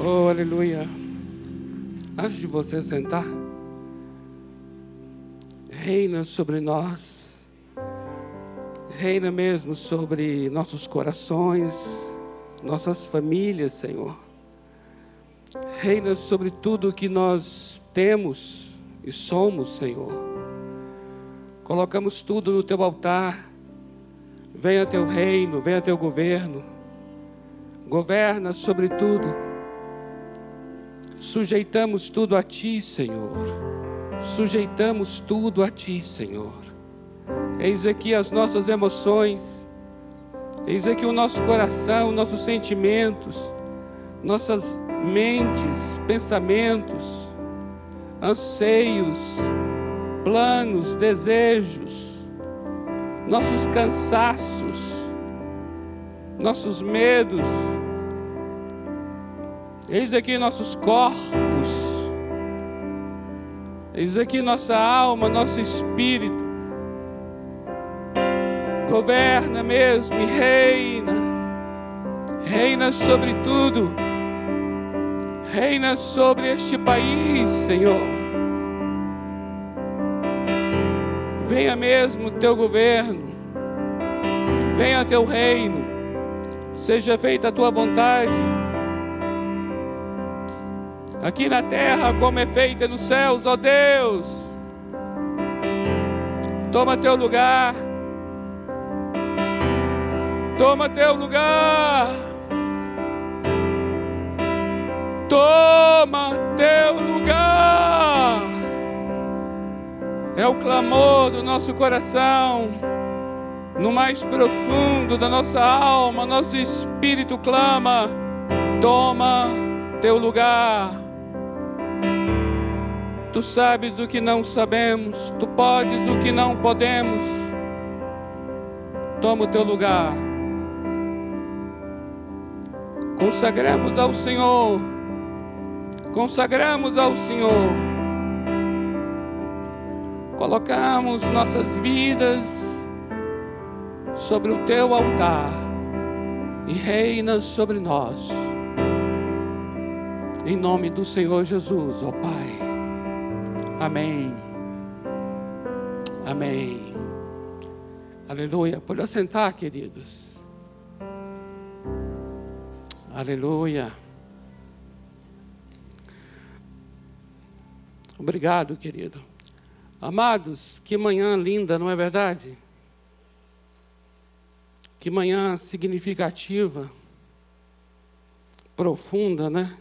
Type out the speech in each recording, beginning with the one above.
Oh, aleluia. Antes de você sentar, reina sobre nós, reina mesmo sobre nossos corações, nossas famílias, Senhor. Reina sobre tudo que nós temos e somos, Senhor. Colocamos tudo no teu altar. Venha teu reino, venha teu governo. Governa sobre tudo. Sujeitamos tudo a ti, Senhor. Sujeitamos tudo a ti, Senhor. Eis aqui as nossas emoções. Eis aqui o nosso coração, nossos sentimentos, nossas mentes, pensamentos, anseios, planos, desejos, nossos cansaços, nossos medos. Eis aqui nossos corpos. Eis aqui nossa alma, nosso espírito. Governa mesmo e reina. Reina sobre tudo. Reina sobre este país, Senhor. Venha mesmo teu governo. Venha teu reino. Seja feita a tua vontade. Aqui na terra, como é feita nos céus, ó Deus. Toma teu lugar. Toma teu lugar. Toma teu lugar. É o clamor do nosso coração, no mais profundo da nossa alma, nosso espírito clama: toma teu lugar. Tu sabes o que não sabemos, tu podes o que não podemos. Toma o teu lugar. Consagramos ao Senhor consagramos ao Senhor, colocamos nossas vidas sobre o teu altar e reina sobre nós. Em nome do Senhor Jesus, ó Pai. Amém. Amém. Aleluia. Pode assentar, queridos. Aleluia. Obrigado, querido. Amados, que manhã linda, não é verdade? Que manhã significativa, profunda, né?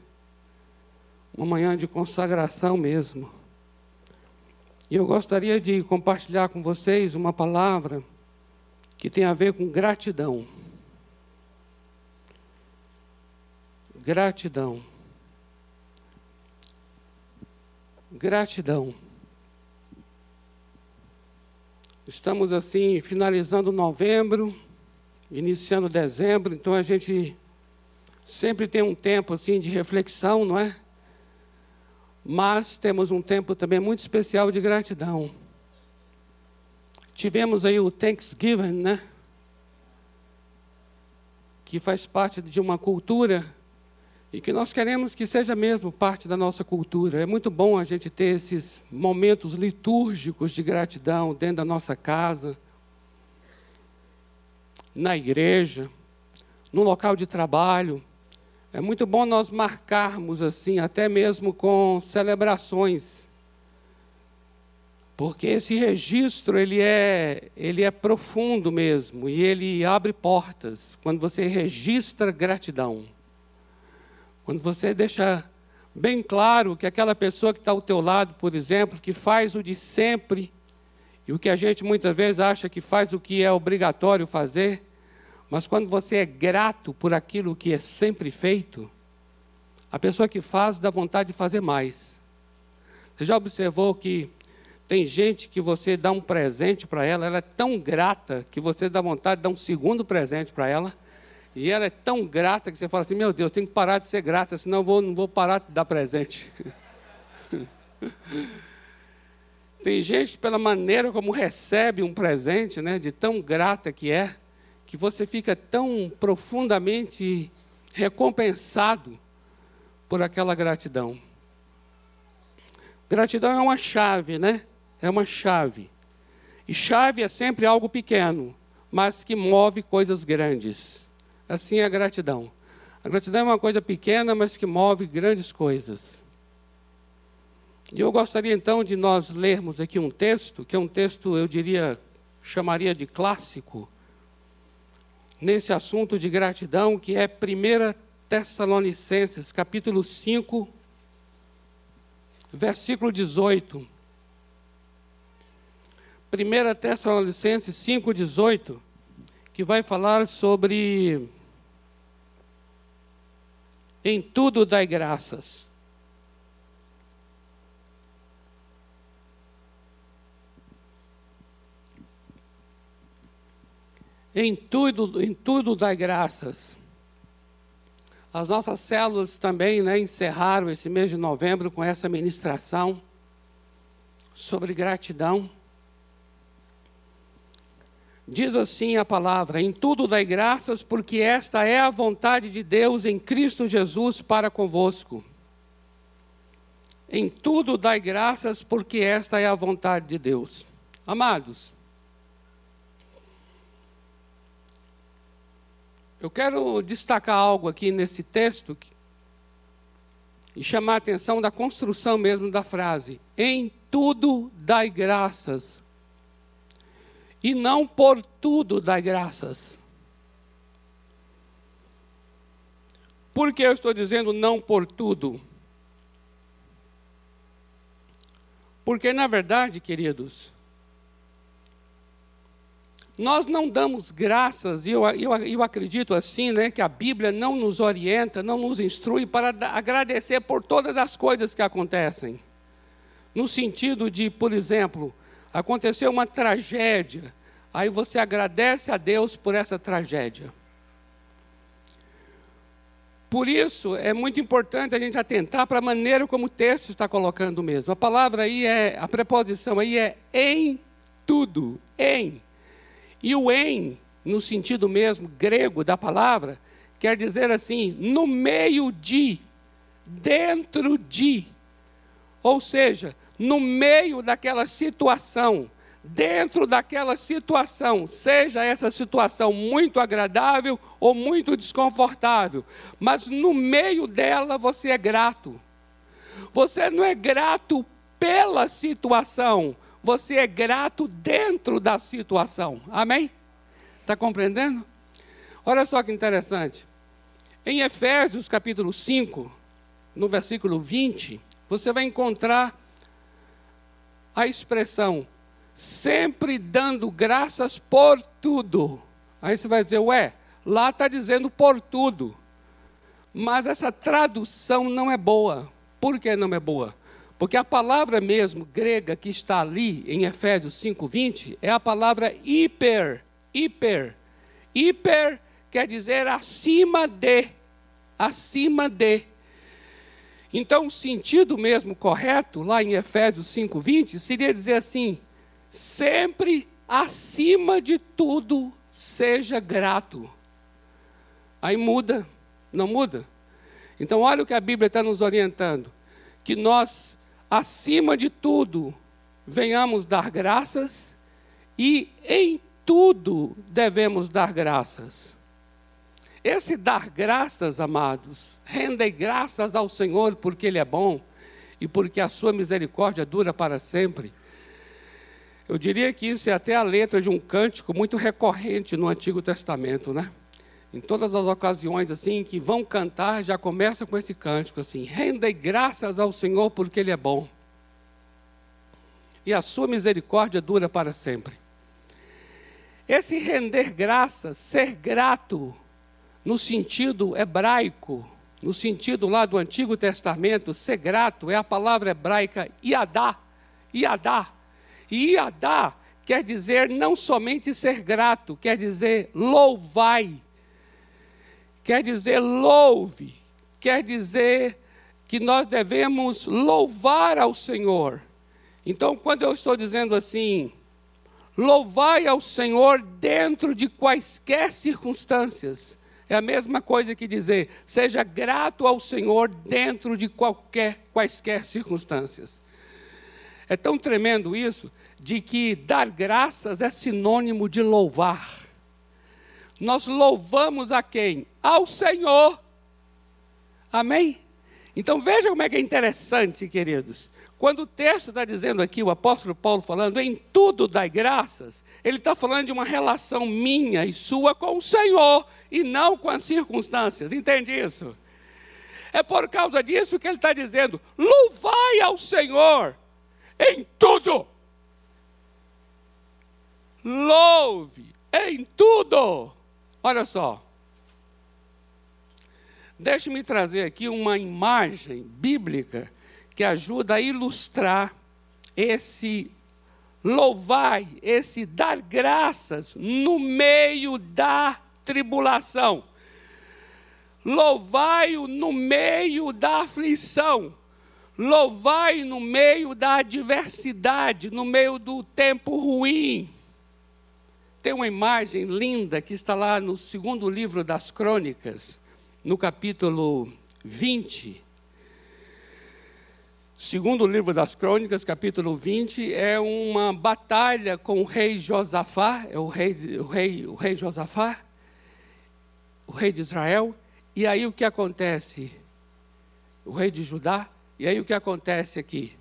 Uma manhã de consagração mesmo. E eu gostaria de compartilhar com vocês uma palavra que tem a ver com gratidão. Gratidão. Gratidão. Estamos assim finalizando novembro, iniciando dezembro, então a gente sempre tem um tempo assim de reflexão, não é? Mas temos um tempo também muito especial de gratidão. Tivemos aí o Thanksgiving, né? Que faz parte de uma cultura e que nós queremos que seja mesmo parte da nossa cultura. É muito bom a gente ter esses momentos litúrgicos de gratidão dentro da nossa casa, na igreja, no local de trabalho. É muito bom nós marcarmos assim, até mesmo com celebrações. Porque esse registro ele é, ele é profundo mesmo e ele abre portas quando você registra gratidão. Quando você deixa bem claro que aquela pessoa que está ao teu lado, por exemplo, que faz o de sempre, e o que a gente muitas vezes acha que faz o que é obrigatório fazer, mas quando você é grato por aquilo que é sempre feito, a pessoa que faz dá vontade de fazer mais. Você já observou que tem gente que você dá um presente para ela, ela é tão grata que você dá vontade de dar um segundo presente para ela? E ela é tão grata que você fala assim: meu Deus, tenho que parar de ser grata, senão eu vou, não vou parar de dar presente. Tem gente, pela maneira como recebe um presente, né, de tão grata que é, que você fica tão profundamente recompensado por aquela gratidão. Gratidão é uma chave, né? É uma chave. E chave é sempre algo pequeno, mas que move coisas grandes. Assim é a gratidão. A gratidão é uma coisa pequena, mas que move grandes coisas. E eu gostaria então de nós lermos aqui um texto, que é um texto, eu diria, chamaria de clássico, nesse assunto de gratidão, que é 1 Tessalonicenses, capítulo 5, versículo 18. 1 Tessalonicenses 5, 18, que vai falar sobre em tudo dai graças. Em tudo, em tudo dai graças. As nossas células também né, encerraram esse mês de novembro com essa ministração sobre gratidão. Diz assim a palavra: em tudo dai graças, porque esta é a vontade de Deus em Cristo Jesus para convosco. Em tudo dai graças, porque esta é a vontade de Deus. Amados, eu quero destacar algo aqui nesse texto e chamar a atenção da construção mesmo da frase. Em tudo dai graças, e não por tudo dai graças. Por que eu estou dizendo não por tudo? Porque, na verdade, queridos, nós não damos graças, e eu, eu, eu acredito assim, né, que a Bíblia não nos orienta, não nos instrui para agradecer por todas as coisas que acontecem. No sentido de, por exemplo, aconteceu uma tragédia, aí você agradece a Deus por essa tragédia. Por isso, é muito importante a gente atentar para a maneira como o texto está colocando mesmo. A palavra aí é, a preposição aí é em tudo, em. E o em, no sentido mesmo grego da palavra, quer dizer assim, no meio de, dentro de. Ou seja, no meio daquela situação, dentro daquela situação, seja essa situação muito agradável ou muito desconfortável, mas no meio dela você é grato. Você não é grato pela situação, você é grato dentro da situação. Amém? Está compreendendo? Olha só que interessante. Em Efésios capítulo 5, no versículo 20, você vai encontrar a expressão sempre dando graças por tudo. Aí você vai dizer, ué, lá está dizendo por tudo. Mas essa tradução não é boa. Por que não é boa? Porque a palavra mesmo grega que está ali em Efésios 5:20 é a palavra hiper, hiper. Hiper quer dizer acima de, acima de. Então, o sentido mesmo correto, lá em Efésios 5,20, seria dizer assim: sempre acima de tudo, seja grato. Aí muda, não muda? Então, olha o que a Bíblia está nos orientando: que nós, acima de tudo, venhamos dar graças e em tudo devemos dar graças. Esse dar graças, amados, rendem graças ao Senhor porque Ele é bom e porque a sua misericórdia dura para sempre. Eu diria que isso é até a letra de um cântico muito recorrente no Antigo Testamento, né? Em todas as ocasiões assim que vão cantar, já começa com esse cântico assim: rendem graças ao Senhor porque Ele é bom. E a sua misericórdia dura para sempre. Esse render graças, ser grato, no sentido hebraico, no sentido lá do Antigo Testamento, ser grato é a palavra hebraica iadá, iadá. E iadá quer dizer não somente ser grato, quer dizer louvai, quer dizer louve, quer dizer que nós devemos louvar ao Senhor. Então, quando eu estou dizendo assim, louvai ao Senhor dentro de quaisquer circunstâncias, É a mesma coisa que dizer, seja grato ao Senhor dentro de qualquer, quaisquer circunstâncias. É tão tremendo isso, de que dar graças é sinônimo de louvar. Nós louvamos a quem? Ao Senhor. Amém? Então veja como é que é interessante, queridos. Quando o texto está dizendo aqui, o apóstolo Paulo falando, em tudo dai graças, ele está falando de uma relação minha e sua com o Senhor e não com as circunstâncias. Entende isso? É por causa disso que ele está dizendo: louvai ao Senhor em tudo. Louve em tudo. Olha só. Deixe-me trazer aqui uma imagem bíblica que ajuda a ilustrar esse louvai, esse dar graças no meio da tribulação. Louvai-o no meio da aflição. Louvai no meio da adversidade, no meio do tempo ruim. Tem uma imagem linda que está lá no segundo livro das Crônicas, no capítulo 20. Segundo livro das Crônicas, capítulo 20, é uma batalha com o rei Josafá, é o rei, o rei, o rei Josafá, o rei de Israel. E aí o que acontece? O rei de Judá e aí o que acontece aqui?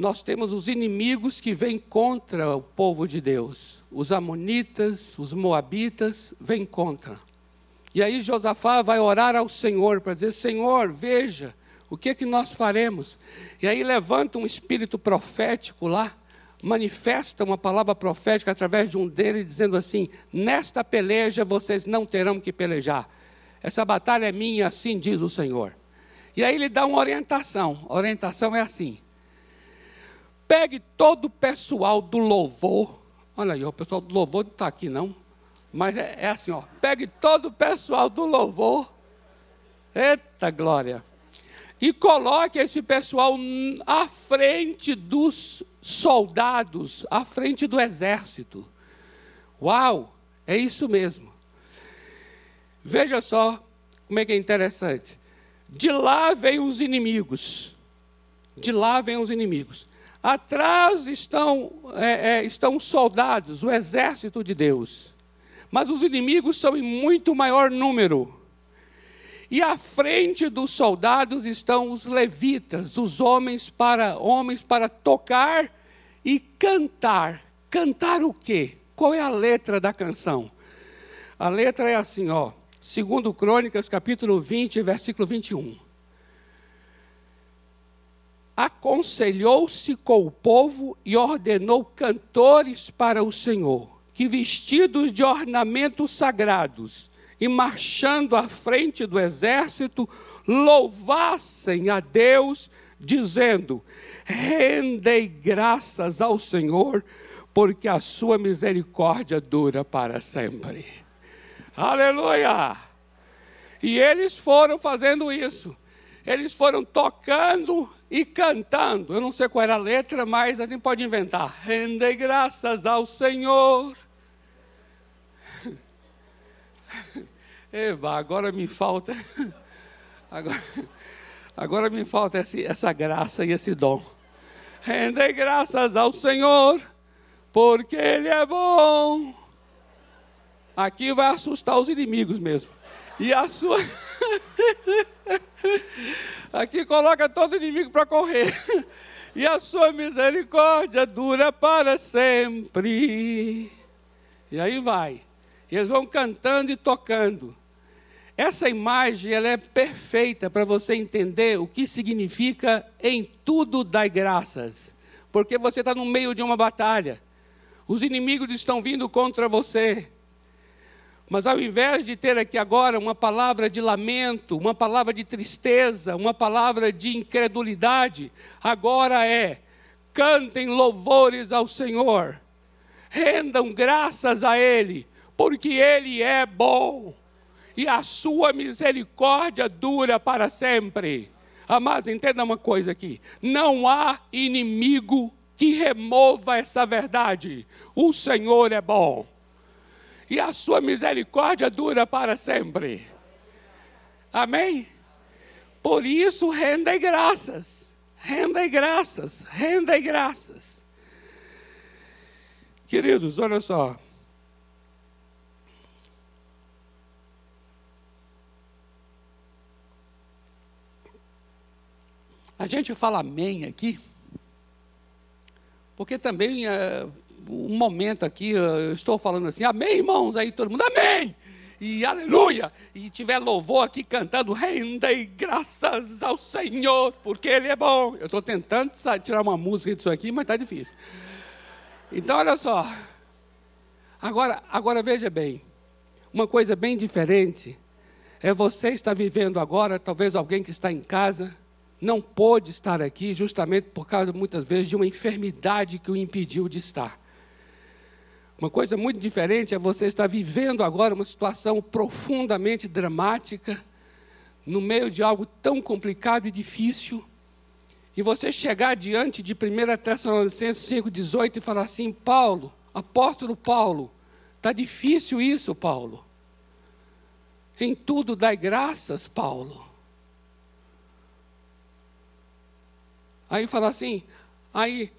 Nós temos os inimigos que vêm contra o povo de Deus. Os amonitas, os moabitas vêm contra. E aí Josafá vai orar ao Senhor para dizer: Senhor, veja, o que é que nós faremos? E aí levanta um espírito profético lá, manifesta uma palavra profética através de um deles, dizendo assim: Nesta peleja vocês não terão que pelejar. Essa batalha é minha, assim diz o Senhor. E aí ele dá uma orientação. A orientação é assim: pegue todo o pessoal do louvor. Olha aí, o pessoal do louvor não está aqui, não. Mas é, é, assim, ó. Pegue todo o pessoal do louvor. Eita glória! E coloque esse pessoal à frente dos soldados, à frente do exército. Uau! É isso mesmo. Veja só como é que é interessante. De lá vêm os inimigos. De lá vêm os inimigos. Atrás estão, é, é, estão os soldados, o exército de Deus. Mas os inimigos são em muito maior número. E à frente dos soldados estão os levitas, os homens para homens para tocar e cantar. Cantar o quê? Qual é a letra da canção? A letra é assim, ó: Segundo Crônicas, capítulo 20, versículo 21. Aconselhou-se com o povo e ordenou cantores para o Senhor, que vestidos de ornamentos sagrados e marchando à frente do exército, louvassem a Deus, dizendo: Rendei graças ao Senhor, porque a sua misericórdia dura para sempre. Aleluia! E eles foram fazendo isso. Eles foram tocando e cantando. Eu não sei qual era a letra, mas a gente pode inventar. Rende graças ao Senhor. Eba, agora me falta. Agora, agora me falta esse, essa graça e esse dom. Rende graças ao Senhor, porque Ele é bom Aqui vai assustar os inimigos mesmo. E a sua. Aqui coloca todo inimigo para correr. E a sua misericórdia dura para sempre. E aí vai. E eles vão cantando e tocando. Essa imagem ela é perfeita para você entender o que significa em tudo dar graças. Porque você está no meio de uma batalha. Os inimigos estão vindo contra você. Mas ao invés de ter aqui agora uma palavra de lamento, uma palavra de tristeza, uma palavra de incredulidade, agora é: cantem louvores ao Senhor, rendam graças a Ele, porque Ele é bom e a sua misericórdia dura para sempre. Amados, entenda uma coisa aqui: não há inimigo que remova essa verdade. O Senhor é bom e a sua misericórdia dura para sempre. Amém? Por isso, rendem graças, rendem graças, rendem graças. Queridos, olha só. A gente fala amém aqui, porque também é, um momento aqui, eu estou falando assim, amém, irmãos, aí todo mundo, amém, e aleluia, e tiver louvor aqui cantando, rendei graças ao Senhor, porque Ele é bom. Eu estou tentando tirar uma música disso aqui, mas está difícil. Então, olha só, agora, agora veja bem, uma coisa bem diferente é você estar vivendo agora, talvez alguém que está em casa, não pôde estar aqui justamente por causa, muitas vezes, de uma enfermidade que o impediu de estar. Uma coisa muito diferente é você estar vivendo agora uma situação profundamente dramática, no meio de algo tão complicado e difícil, e você chegar diante de 1 Tessalonicenses 5,18 e falar assim: Paulo, apóstolo Paulo, está difícil isso, Paulo. Em tudo dai graças, Paulo. Aí fala assim, aí,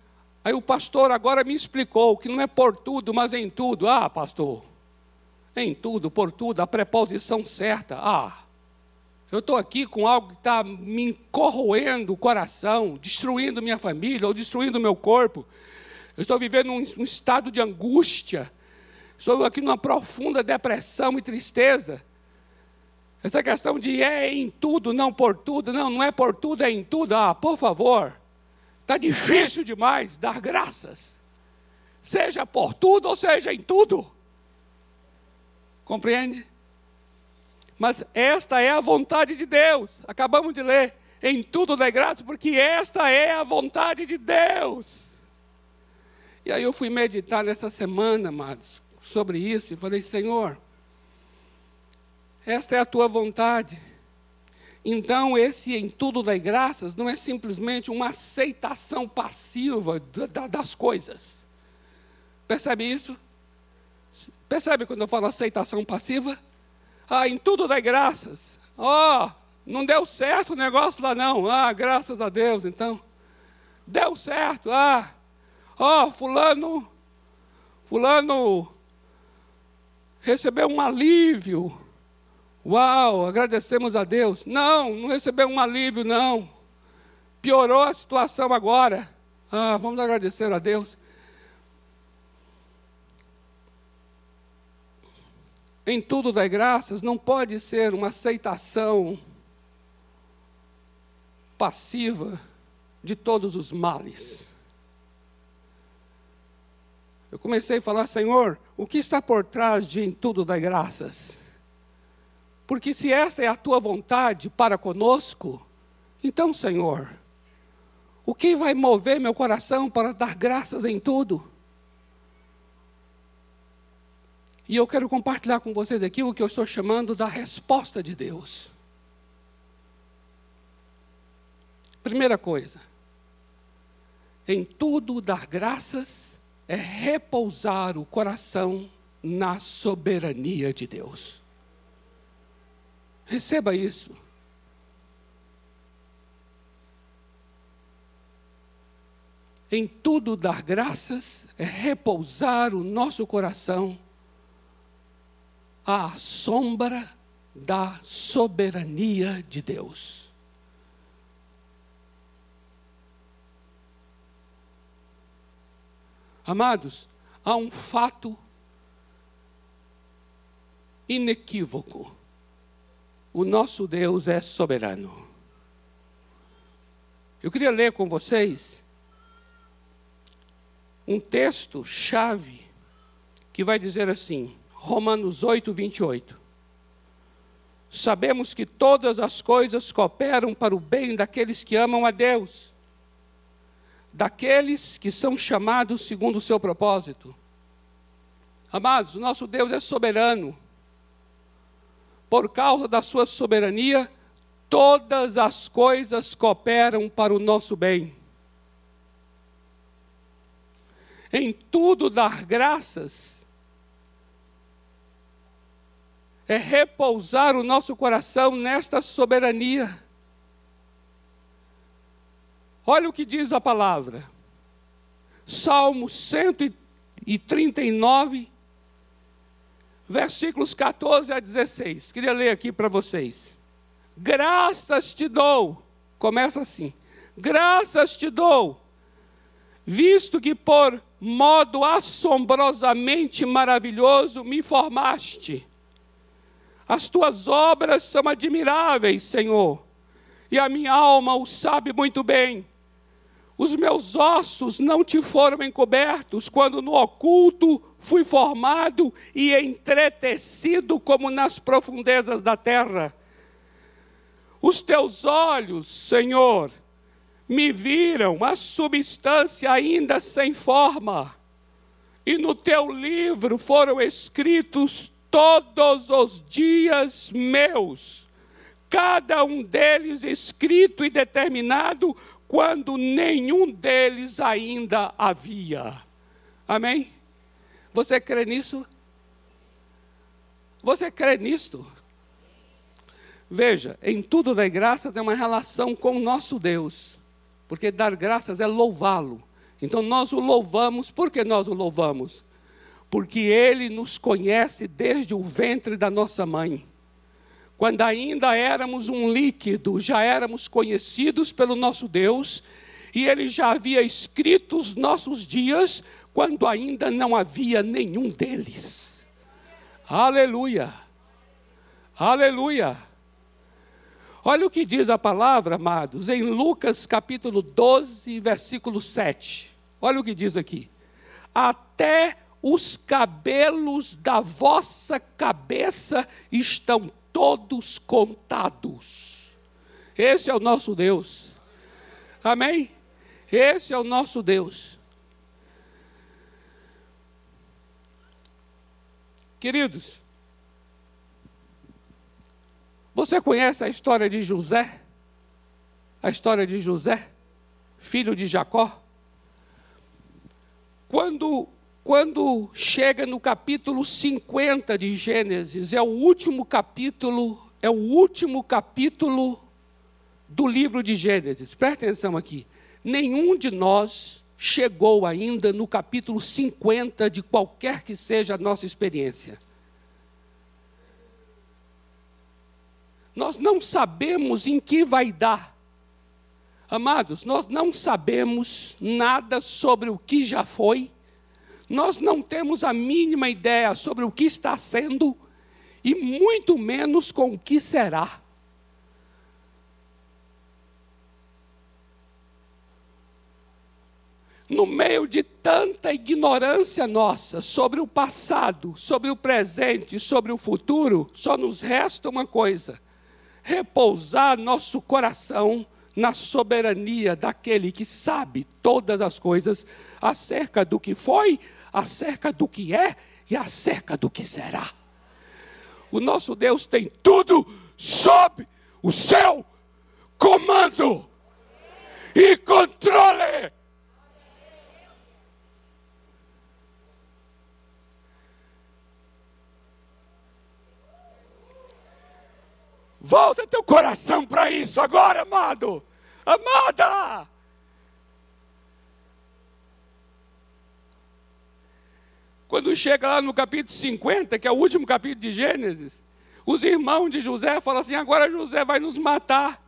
aí o pastor agora me explicou que não é por tudo, mas em tudo. Ah, pastor, em tudo, por tudo, a preposição certa. Ah, eu estou aqui com algo que está me corroendo o coração, destruindo minha família ou destruindo meu corpo. Eu estou vivendo um, um estado de angústia. Estou aqui numa profunda depressão e tristeza. Essa questão de é em tudo, não por tudo, não, não é por tudo, é em tudo. Ah, por favor. Está difícil demais dar graças, seja por tudo ou seja em tudo. Compreende? Mas esta é a vontade de Deus. Acabamos de ler. Em tudo dê graças, porque esta é a vontade de Deus. E aí eu fui meditar nessa semana, amados, sobre isso e falei: Senhor, esta é a tua vontade. Então, esse em tudo dai graças não é simplesmente uma aceitação passiva das coisas. Percebe isso? Percebe quando eu falo aceitação passiva? Ah, em tudo dai graças. Ó, oh, não deu certo o negócio lá não. Ah, graças a Deus, então. Deu certo. Ah, ó, oh, fulano, fulano recebeu um alívio Uau, agradecemos a Deus. Não, não recebeu um alívio, não. Piorou a situação agora. Ah, vamos agradecer a Deus. Em tudo das graças não pode ser uma aceitação passiva de todos os males. Eu comecei a falar, Senhor, o que está por trás de em tudo das graças? Porque se esta é a tua vontade para conosco, então, Senhor, o que vai mover meu coração para dar graças em tudo? E eu quero compartilhar com vocês aqui o que eu estou chamando da resposta de Deus. Primeira coisa, em tudo dar graças é repousar o coração na soberania de Deus. Receba isso. Em tudo dar graças é repousar o nosso coração à sombra da soberania de Deus. Amados, há um fato inequívoco o nosso Deus é soberano. Eu queria ler com vocês um texto chave que vai dizer assim, Romanos 8, 28. Sabemos que todas as coisas cooperam para o bem daqueles que amam a Deus, daqueles que são chamados segundo o seu propósito. Amados, o nosso Deus é soberano por causa da sua soberania, todas as coisas cooperam para o nosso bem. Em tudo dar graças é repousar o nosso coração nesta soberania. Olha o que diz a palavra. Salmo 139, versículos 14 a 16. Queria ler aqui para vocês. Graças te dou. Começa assim. Graças te dou, visto que por modo assombrosamente maravilhoso me formaste. As tuas obras são admiráveis, Senhor, e a minha alma o sabe muito bem. Os meus ossos não te foram encobertos quando no oculto fui formado e entretecido como nas profundezas da terra. Os teus olhos, Senhor, me viram a substância ainda sem forma, e no teu livro foram escritos todos os dias meus, cada um deles escrito e determinado quando nenhum deles ainda havia. Amém? Você crê nisso? Você crê nisto? Veja, em tudo dar graças é uma relação com o nosso Deus, porque dar graças é louvá-lo. Então nós o louvamos, por que nós o louvamos? Porque Ele nos conhece desde o ventre da nossa mãe. Quando ainda éramos um líquido, já éramos conhecidos pelo nosso Deus, e Ele já havia escrito os nossos dias, quando ainda não havia nenhum deles. Aleluia! Aleluia! Olha o que diz a palavra, amados, em Lucas capítulo 12, versículo 7. Olha o que diz aqui. Até os cabelos da vossa cabeça estão todos contados. Esse é o nosso Deus. Amém? Esse é o nosso Deus. Queridos, você conhece a história de José? A história de José, filho de Jacó? Quando quando chega no capítulo 50 de Gênesis, é o último capítulo, é o último capítulo do livro de Gênesis. Presta atenção aqui. Nenhum de nós chegou ainda no capítulo 50 de qualquer que seja a nossa experiência. Nós não sabemos em que vai dar. Amados, nós não sabemos nada sobre o que já foi nós não temos a mínima ideia sobre o que está sendo e muito menos com o que será. No meio de tanta ignorância nossa sobre o passado, sobre o presente, sobre o futuro, só nos resta uma coisa: repousar nosso coração na soberania daquele que sabe todas as coisas acerca do que foi, acerca do que é e acerca do que será. O nosso Deus tem tudo sob o seu comando e controle. Volta teu coração para isso agora, amado. Amada! Quando chega lá no capítulo 50, que é o último capítulo de Gênesis, os irmãos de José falam assim: agora José vai nos matar.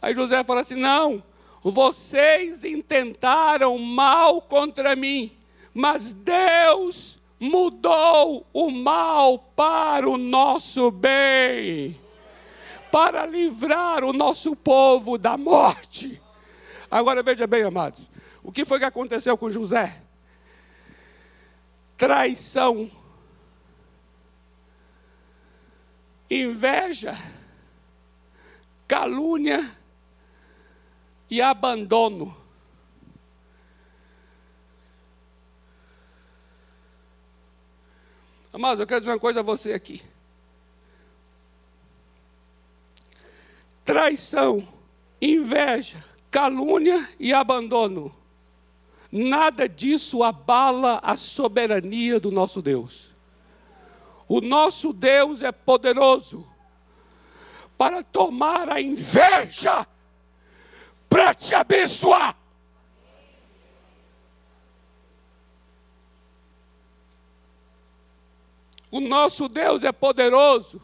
Aí José fala assim: não, vocês intentaram mal contra mim, mas Deus mudou o mal para o nosso bem, para livrar o nosso povo da morte. Agora veja bem, amados, o que foi que aconteceu com José? Traição, inveja, calúnia e abandono. Amados, eu quero dizer uma coisa a você aqui. Traição, inveja, calúnia e abandono Nada disso abala a soberania do nosso Deus. O nosso Deus é poderoso para tomar a inveja para te abençoar. O nosso Deus é poderoso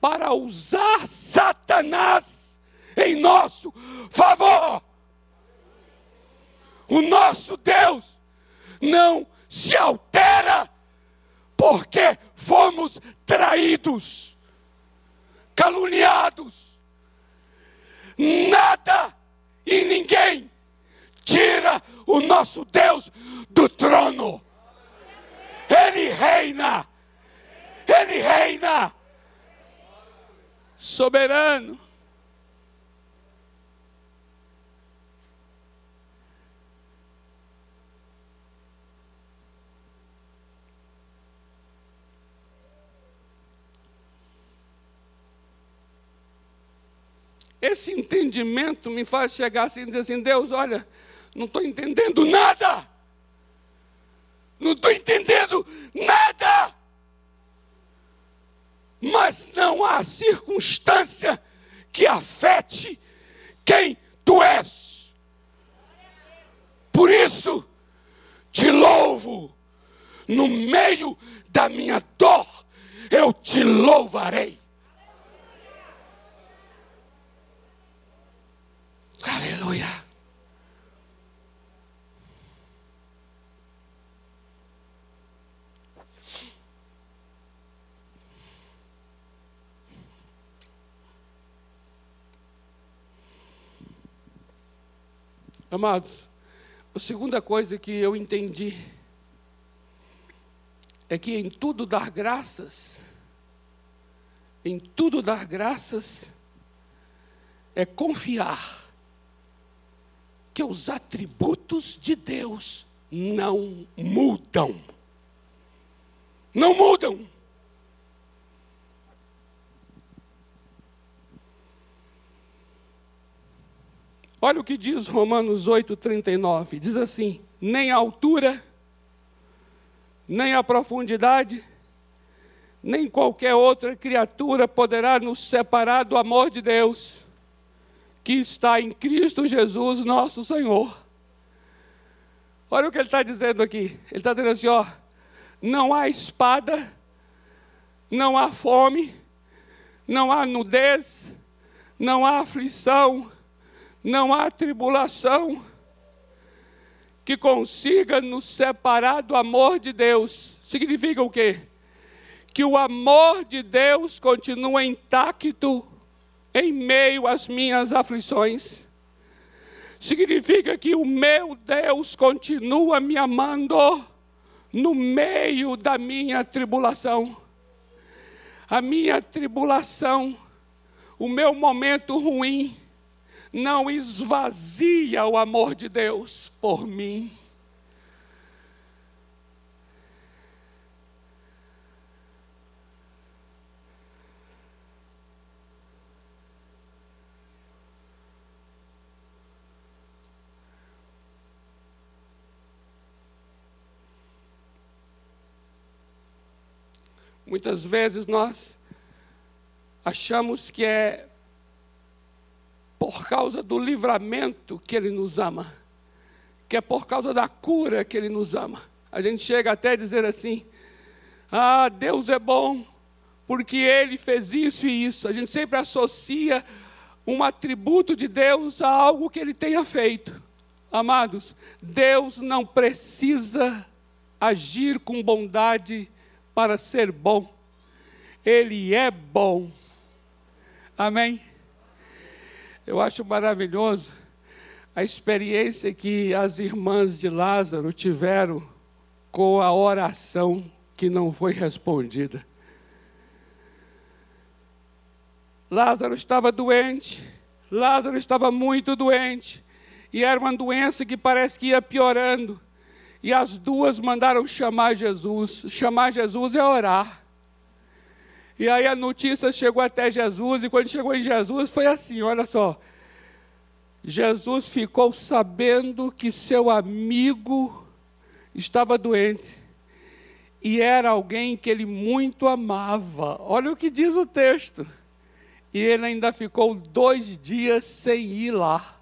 para usar Satanás em nosso favor. O nosso Deus não se altera porque fomos traídos, caluniados. Nada e ninguém tira o nosso Deus do trono. Ele reina ele reina. Soberano. Esse entendimento me faz chegar assim e dizer assim: Deus, olha, não estou entendendo nada. Não estou entendendo nada mas não há circunstância que afete quem tu és. Por isso, te louvo, no meio da minha dor, eu te louvarei. Aleluia. Amados, a segunda coisa que eu entendi é que em tudo dar graças, em tudo dar graças, é confiar que os atributos de Deus não mudam. Não mudam. Olha o que diz Romanos 8,39. Diz assim: nem a altura, nem a profundidade, nem qualquer outra criatura poderá nos separar do amor de Deus, que está em Cristo Jesus, nosso Senhor. Olha o que ele está dizendo aqui. Ele está dizendo assim: ó, não há espada, não há fome, não há nudez, não há aflição, não há tribulação que consiga nos separar do amor de Deus. Significa o quê? Que o amor de Deus continua intacto em meio às minhas aflições. Significa que o meu Deus continua me amando no meio da minha tribulação. A minha tribulação, o meu momento ruim, não esvazia o amor de Deus por mim. Muitas vezes nós achamos que é por causa do livramento que Ele nos ama, que é por causa da cura que Ele nos ama. A gente chega até a dizer assim: Ah, Deus é bom, porque Ele fez isso e isso. A gente sempre associa um atributo de Deus a algo que Ele tenha feito. Amados, Deus não precisa agir com bondade para ser bom. Ele é bom. Amém? Eu acho maravilhoso a experiência que as irmãs de Lázaro tiveram com a oração que não foi respondida. Lázaro estava doente, Lázaro estava muito doente, e era uma doença que parece que ia piorando. E as duas mandaram chamar Jesus. Chamar Jesus é orar. E aí a notícia chegou até Jesus, e quando chegou em Jesus, foi assim: olha só. Jesus ficou sabendo que seu amigo estava doente. e era alguém que ele muito amava. Olha o que diz o texto. E ele ainda ficou dois dias sem ir lá.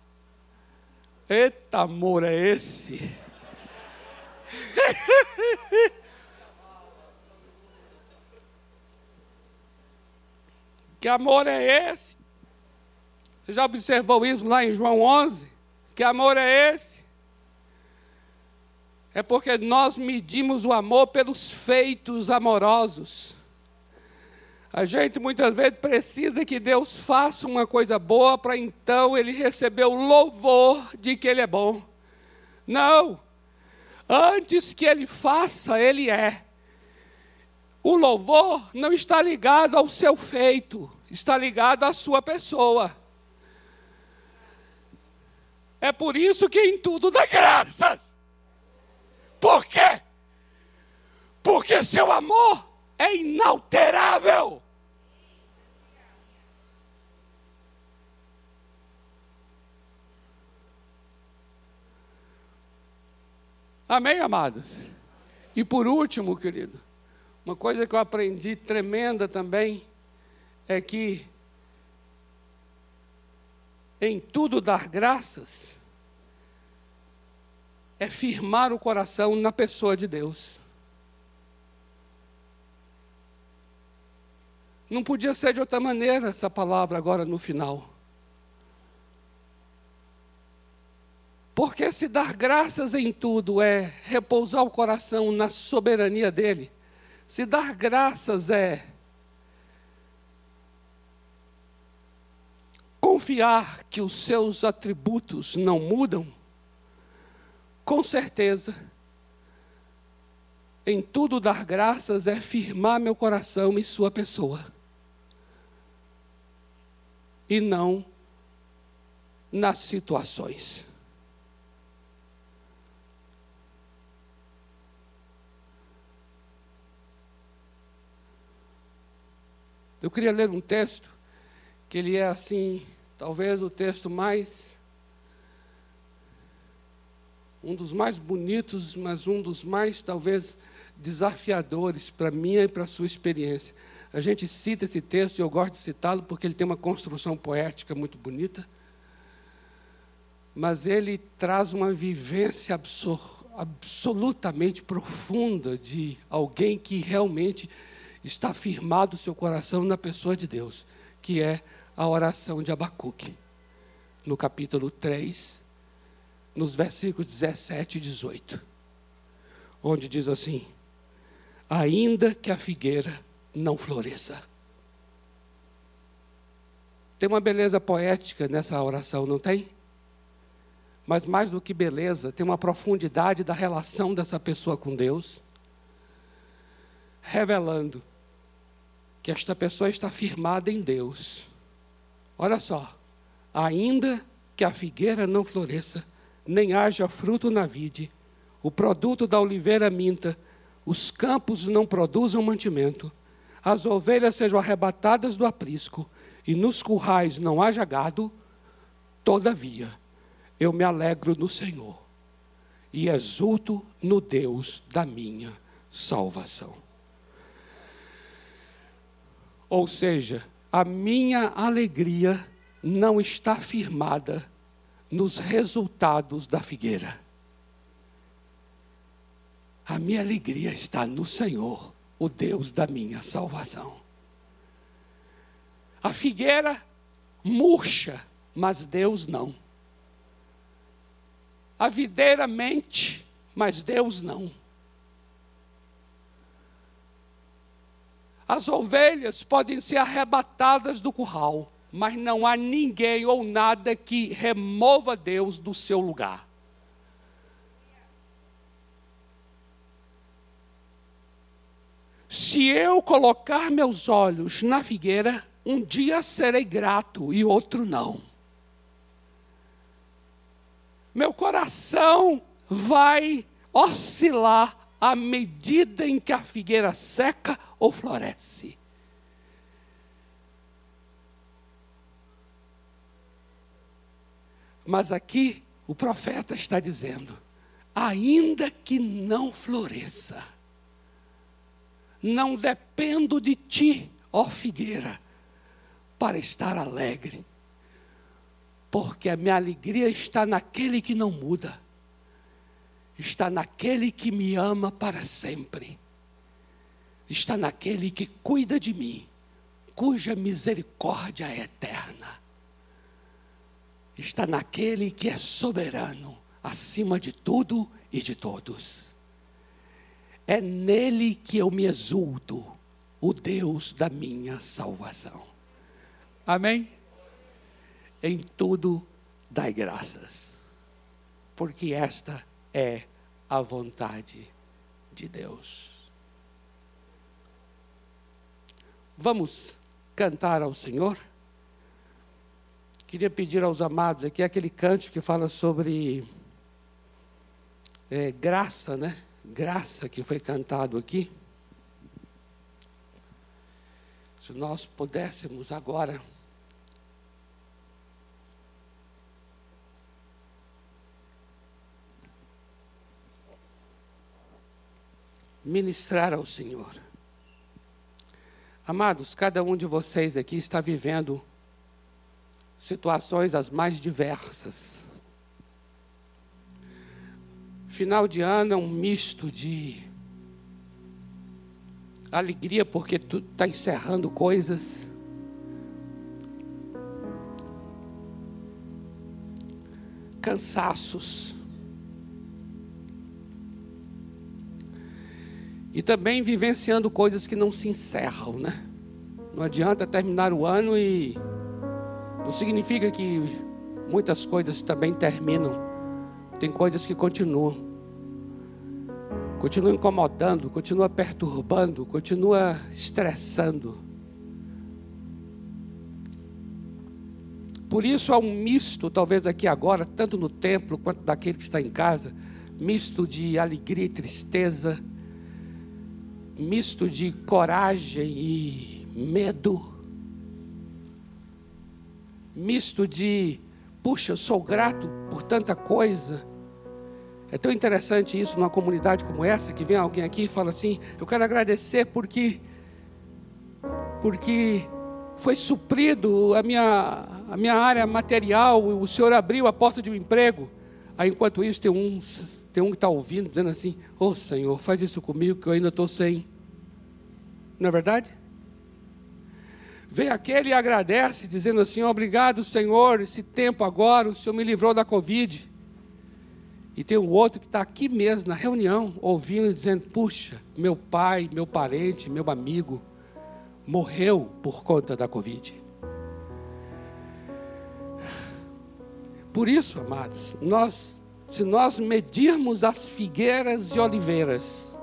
Eita amor é esse? que amor é esse? Você já observou isso lá em João 11? Que amor é esse? É porque nós medimos o amor pelos feitos amorosos. A gente muitas vezes precisa que Deus faça uma coisa boa para então ele receber o louvor de que ele é bom. Não. Antes que ele faça, ele é. O louvor não está ligado ao seu feito, está ligado à sua pessoa. É por isso que em tudo dá graças. Por quê? Porque seu amor é inalterável. Amém, amados? E por último, querido, uma coisa que eu aprendi tremenda também é que em tudo dar graças é firmar o coração na pessoa de Deus. Não podia ser de outra maneira essa palavra agora no final. Porque se dar graças em tudo é repousar o coração na soberania dele, se dar graças é confiar que os seus atributos não mudam, com certeza, em tudo dar graças é firmar meu coração em Sua pessoa. E não nas situações. Eu queria ler um texto que ele é assim, talvez o texto mais um dos mais bonitos, mas um dos mais talvez desafiadores para mim e para a sua experiência. A gente cita esse texto e eu gosto de citá-lo porque ele tem uma construção poética muito bonita, mas ele traz uma vivência absolutamente profunda de alguém que realmente está firmado o seu coração na pessoa de Deus, que é a oração de Abacuque, no capítulo 3, nos versículos 17 e 18, onde diz assim: Ainda que a figueira não floresça. Tem uma beleza poética nessa oração, não tem? Mas mais do que beleza, tem uma profundidade da relação dessa pessoa com Deus, revelando que esta pessoa está firmada em Deus. Olha só, ainda que a figueira não floresça, nem haja fruto na vide, o produto da oliveira minta, os campos não produzam mantimento, as ovelhas sejam arrebatadas do aprisco, e nos currais não haja gado, todavia eu me alegro no Senhor e exulto no Deus da minha salvação. Ou seja, a minha alegria não está firmada nos resultados da figueira. A minha alegria está no Senhor, o Deus da minha salvação. A figueira murcha, mas Deus não. A videira mente, mas Deus não. As ovelhas podem ser arrebatadas do curral, mas não há ninguém ou nada que remova Deus do seu lugar. Se eu colocar meus olhos na figueira, um dia serei grato e outro não. Meu coração vai oscilar à medida em que a figueira seca ou floresce. Mas aqui o profeta está dizendo: ainda que não floresça, Não dependo de ti, ó figueira, para estar alegre, porque a minha alegria está naquele que não muda, está naquele que me ama para sempre, está naquele que cuida de mim, cuja misericórdia é eterna, está naquele que é soberano acima de tudo e de todos. É nele que eu me exulto, o Deus da minha salvação. Amém? Em tudo dai graças, porque esta é a vontade de Deus. Vamos cantar ao Senhor? Queria pedir aos amados aqui aquele cântico que fala sobre é, graça, né? Graça que foi cantado aqui. Se nós pudéssemos agora ministrar ao Senhor. Amados, cada um de vocês aqui está vivendo situações as mais diversas. Final de ano é um misto de alegria porque tu está encerrando coisas. Cansaços. E também vivenciando coisas que não se encerram, né? Não adianta terminar o ano e não significa que muitas coisas também terminam. Tem coisas que continuam continua incomodando, continua perturbando, continua estressando. Por isso há um misto, talvez aqui agora, tanto no templo quanto daquele que está em casa, misto de alegria e tristeza, misto de coragem e medo, misto de, puxa, eu sou grato por tanta coisa é tão interessante isso numa comunidade como essa, que vem alguém aqui e fala assim: Eu quero agradecer porque, porque foi suprido a minha, a minha área material, o Senhor abriu a porta de um emprego. Aí, enquanto isso, tem um, tem um que está ouvindo, dizendo assim: Ô oh, Senhor, faz isso comigo que eu ainda estou sem. Não é verdade? Vem aquele e agradece, dizendo assim: Obrigado, Senhor, esse tempo agora, o Senhor me livrou da Covid. E tem o outro que está aqui mesmo, na reunião, ouvindo e dizendo: Puxa, meu pai, meu parente, meu amigo, morreu por conta da Covid. Por isso, amados, nós, se nós medirmos as figueiras e oliveiras,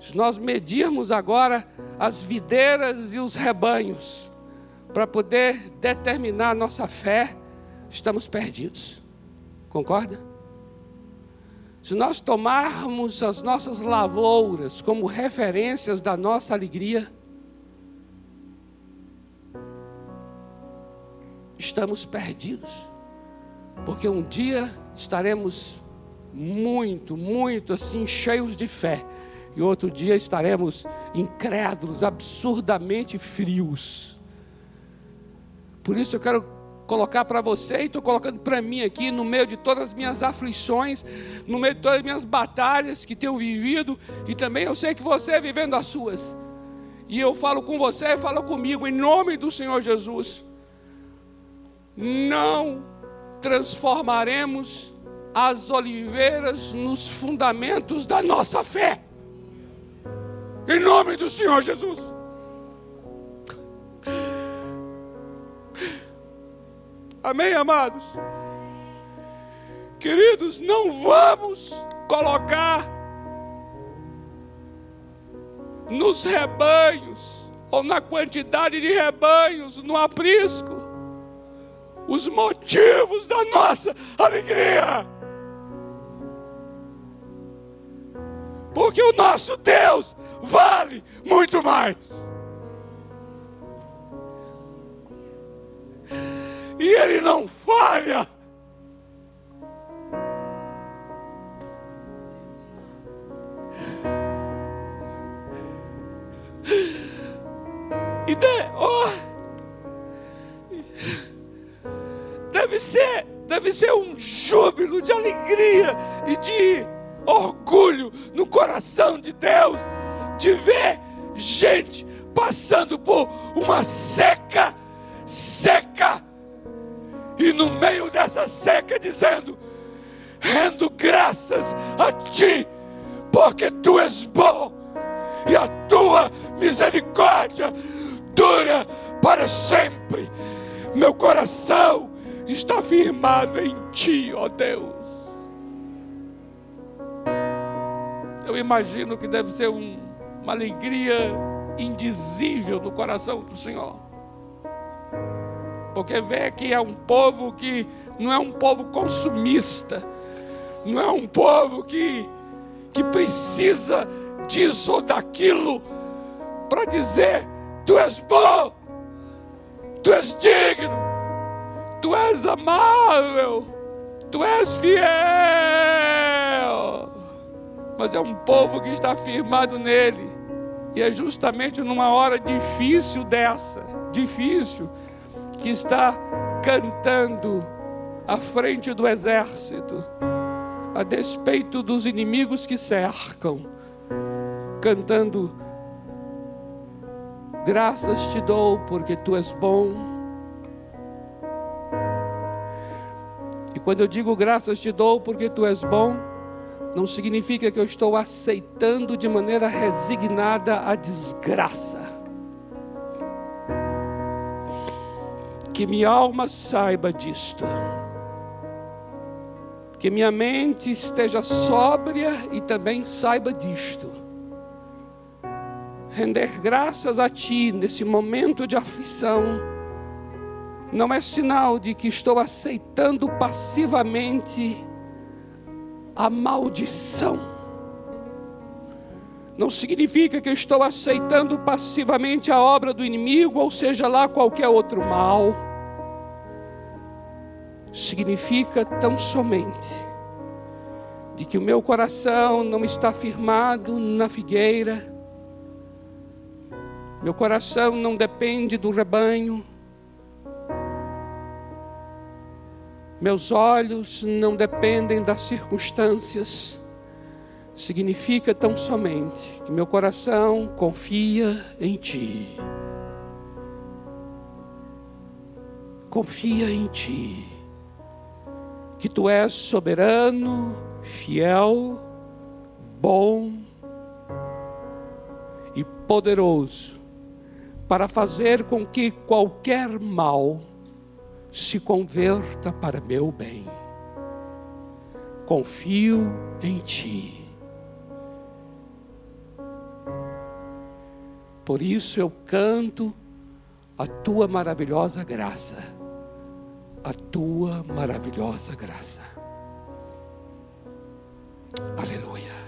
se nós medirmos agora as videiras e os rebanhos, para poder determinar nossa fé, estamos perdidos. Concorda? Se nós tomarmos as nossas lavouras como referências da nossa alegria, estamos perdidos. Porque um dia estaremos muito, muito assim, cheios de fé, e outro dia estaremos incrédulos, absurdamente frios. Por isso eu quero colocar para você e estou colocando para mim aqui, no meio de todas as minhas aflições, no meio de todas as minhas batalhas que tenho vivido, e também eu sei que você é vivendo as suas. E eu falo com você falo comigo, em nome do Senhor Jesus. Não transformaremos as oliveiras nos fundamentos da nossa fé. Em nome do Senhor Jesus. Amém, amados? Queridos, não vamos colocar nos rebanhos, ou na quantidade de rebanhos, no aprisco, os motivos da nossa alegria. Porque o nosso Deus vale muito mais. e Ele não falha. Deve ser, deve ser um júbilo de alegria e de orgulho no coração de Deus de ver gente passando por uma seca, seca, e no meio dessa seca dizendo: rendo graças a ti, porque tu és bom e a tua misericórdia dura para sempre. Meu coração está firmado em ti, ó Deus. Eu imagino que deve ser um, uma alegria indizível no coração do Senhor. Porque vê que é um povo que não é um povo consumista, não é um povo que, que precisa disso ou daquilo para dizer: Tu és bom, Tu és digno, Tu és amável, Tu és fiel. Mas é um povo que está firmado nele, e é justamente numa hora difícil dessa, difícil, que está cantando à frente do exército, a despeito dos inimigos que cercam, cantando: Graças te dou porque tu és bom. Quando eu digo graças te dou porque tu és bom, não significa que eu estou aceitando de maneira resignada a desgraça. Que minha alma saiba disto que minha mente esteja sóbria e também saiba disto. Render graças a Ti nesse momento de aflição não é sinal de que estou aceitando passivamente a maldição. Não significa que estou aceitando passivamente a obra do inimigo, ou seja lá qualquer outro mal. Significa tão somente de que o meu coração não está firmado na figueira, meu coração não depende do rebanho, meus olhos não dependem das circunstâncias, significa tão somente que meu coração confia em Ti. Confia em Ti que tu és soberano, fiel, bom e poderoso para fazer com que qualquer mal se converta para meu bem. Confio em ti. Por isso eu canto a tua maravilhosa graça a tua maravilhosa graça. Aleluia.